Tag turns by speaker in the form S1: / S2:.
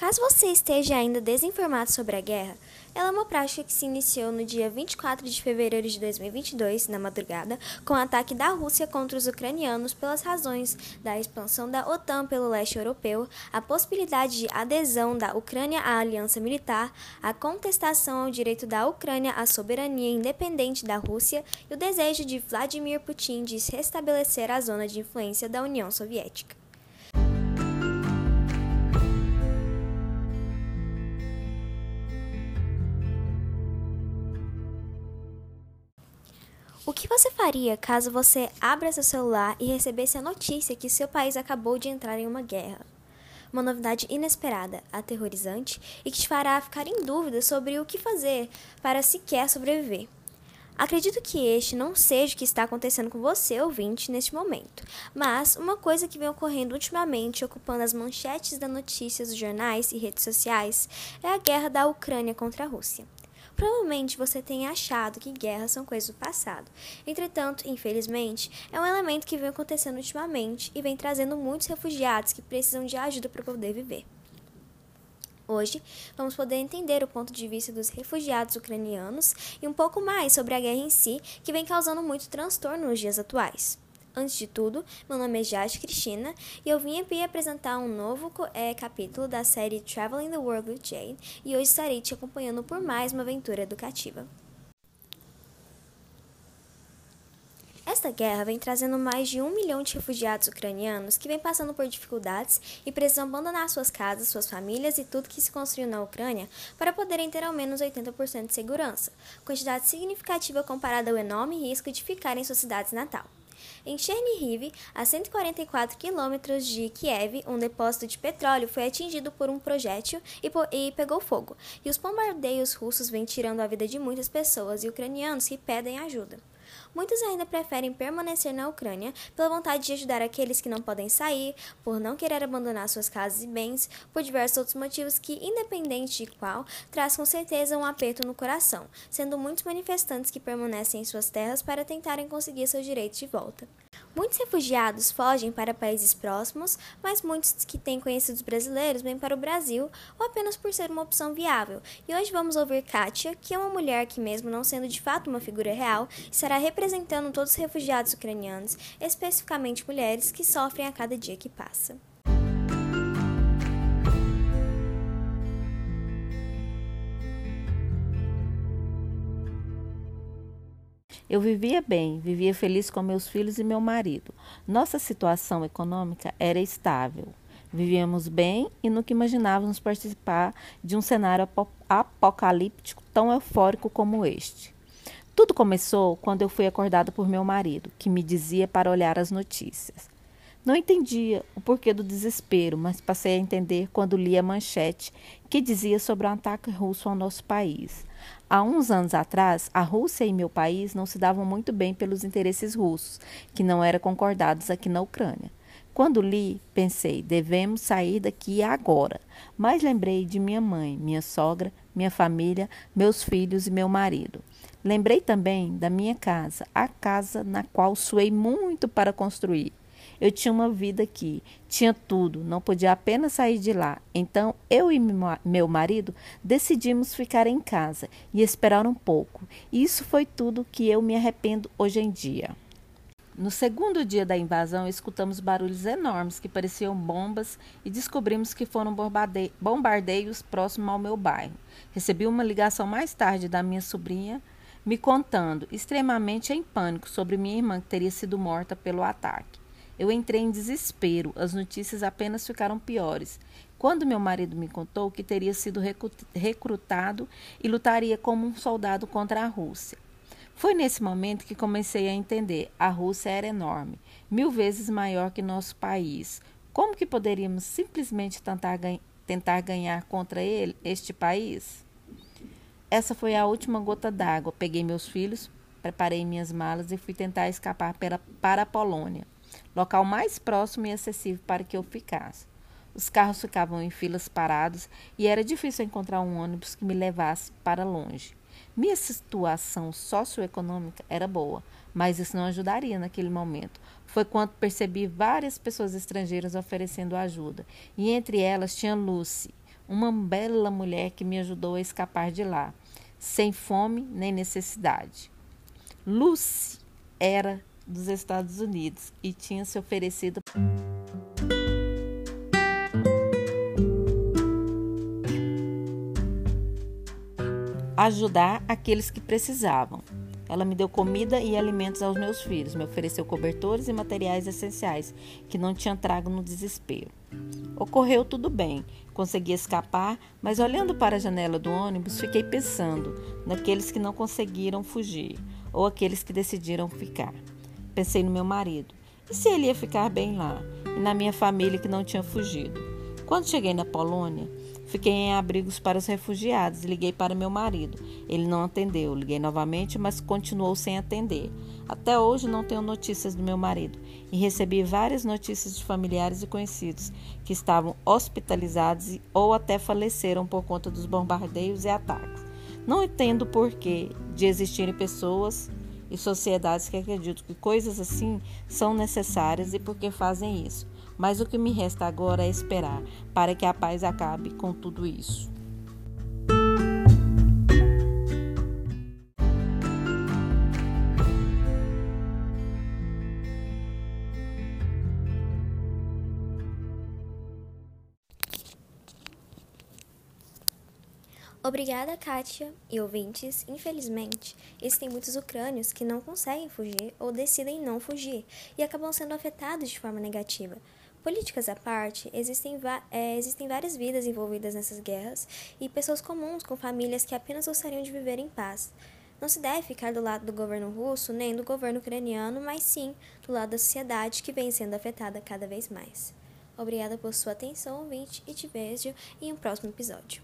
S1: Caso você esteja ainda desinformado sobre a guerra, ela é uma prática que se iniciou no dia 24 de fevereiro de 2022, na madrugada, com o ataque da Rússia contra os ucranianos pelas razões da expansão da OTAN pelo leste europeu, a possibilidade de adesão da Ucrânia à aliança militar, a contestação ao direito da Ucrânia à soberania independente da Rússia e o desejo de Vladimir Putin de restabelecer a zona de influência da União Soviética. Que você faria caso você abra seu celular e recebesse a notícia que seu país acabou de entrar em uma guerra? Uma novidade inesperada, aterrorizante e que te fará ficar em dúvida sobre o que fazer para sequer sobreviver. Acredito que este não seja o que está acontecendo com você, ouvinte, neste momento, mas uma coisa que vem ocorrendo ultimamente, ocupando as manchetes das notícias dos jornais e redes sociais, é a guerra da Ucrânia contra a Rússia. Provavelmente você tenha achado que guerras são coisas do passado. Entretanto, infelizmente, é um elemento que vem acontecendo ultimamente e vem trazendo muitos refugiados que precisam de ajuda para poder viver. Hoje, vamos poder entender o ponto de vista dos refugiados ucranianos e um pouco mais sobre a guerra em si, que vem causando muito transtorno nos dias atuais. Antes de tudo, meu nome é Jade Cristina e eu vim aqui apresentar um novo é, capítulo da série Traveling the World with Jade e hoje estarei te acompanhando por mais uma aventura educativa. Esta guerra vem trazendo mais de um milhão de refugiados ucranianos que vêm passando por dificuldades e precisam abandonar suas casas, suas famílias e tudo que se construiu na Ucrânia para poderem ter ao menos 80% de segurança, quantidade significativa comparada ao enorme risco de ficar em sua cidade natal. Em Chernihiv, a 144 quilômetros de Kiev, um depósito de petróleo foi atingido por um projétil e, e pegou fogo, e os bombardeios russos vêm tirando a vida de muitas pessoas e ucranianos que pedem ajuda. Muitos ainda preferem permanecer na Ucrânia pela vontade de ajudar aqueles que não podem sair, por não querer abandonar suas casas e bens, por diversos outros motivos que, independente de qual, traz com certeza um aperto no coração, sendo muitos manifestantes que permanecem em suas terras para tentarem conseguir seus direitos de volta. Muitos refugiados fogem para países próximos, mas muitos que têm conhecidos brasileiros vêm para o Brasil ou apenas por ser uma opção viável. E hoje vamos ouvir Kátia, que é uma mulher que, mesmo não sendo de fato uma figura real, estará representando todos os refugiados ucranianos, especificamente mulheres que sofrem a cada dia que passa.
S2: Eu vivia bem, vivia feliz com meus filhos e meu marido. Nossa situação econômica era estável. Vivíamos bem e nunca imaginávamos participar de um cenário apocalíptico tão eufórico como este. Tudo começou quando eu fui acordada por meu marido, que me dizia para olhar as notícias. Não entendia o porquê do desespero, mas passei a entender quando li a manchete que dizia sobre o ataque russo ao nosso país. Há uns anos atrás, a Rússia e meu país não se davam muito bem pelos interesses russos, que não eram concordados aqui na Ucrânia. Quando li, pensei, devemos sair daqui agora. Mas lembrei de minha mãe, minha sogra, minha família, meus filhos e meu marido. Lembrei também da minha casa, a casa na qual suei muito para construir. Eu tinha uma vida aqui, tinha tudo, não podia apenas sair de lá. Então eu e meu marido decidimos ficar em casa e esperar um pouco. E isso foi tudo que eu me arrependo hoje em dia. No segundo dia da invasão, escutamos barulhos enormes que pareciam bombas e descobrimos que foram bombardeios próximo ao meu bairro. Recebi uma ligação mais tarde da minha sobrinha me contando, extremamente em pânico, sobre minha irmã que teria sido morta pelo ataque. Eu entrei em desespero, as notícias apenas ficaram piores. Quando meu marido me contou que teria sido recrutado e lutaria como um soldado contra a Rússia. Foi nesse momento que comecei a entender: a Rússia era enorme, mil vezes maior que nosso país. Como que poderíamos simplesmente tentar, tentar ganhar contra ele, este país? Essa foi a última gota d'água. Peguei meus filhos, preparei minhas malas e fui tentar escapar para, para a Polônia local mais próximo e acessível para que eu ficasse. Os carros ficavam em filas parados e era difícil encontrar um ônibus que me levasse para longe. Minha situação socioeconômica era boa, mas isso não ajudaria naquele momento. Foi quando percebi várias pessoas estrangeiras oferecendo ajuda, e entre elas tinha Lucy, uma bela mulher que me ajudou a escapar de lá, sem fome nem necessidade. Lucy era dos Estados Unidos e tinha se oferecido. ajudar aqueles que precisavam. Ela me deu comida e alimentos aos meus filhos, me ofereceu cobertores e materiais essenciais que não tinham trago no desespero. Ocorreu tudo bem, consegui escapar, mas olhando para a janela do ônibus, fiquei pensando naqueles que não conseguiram fugir ou aqueles que decidiram ficar. Pensei no meu marido. E se ele ia ficar bem lá? E na minha família que não tinha fugido? Quando cheguei na Polônia, Fiquei em abrigos para os refugiados e liguei para meu marido. Ele não atendeu. Liguei novamente, mas continuou sem atender. Até hoje não tenho notícias do meu marido e recebi várias notícias de familiares e conhecidos que estavam hospitalizados ou até faleceram por conta dos bombardeios e ataques. Não entendo o porquê de existirem pessoas e sociedades que acreditam que coisas assim são necessárias e por que fazem isso. Mas o que me resta agora é esperar para que a paz acabe com tudo isso.
S1: Obrigada, Kátia e ouvintes. Infelizmente, existem muitos ucrânios que não conseguem fugir ou decidem não fugir e acabam sendo afetados de forma negativa. Políticas à parte, existem, é, existem várias vidas envolvidas nessas guerras e pessoas comuns com famílias que apenas gostariam de viver em paz. Não se deve ficar do lado do governo russo nem do governo ucraniano, mas sim do lado da sociedade que vem sendo afetada cada vez mais. Obrigada por sua atenção, ouvinte, e te vejo em um próximo episódio.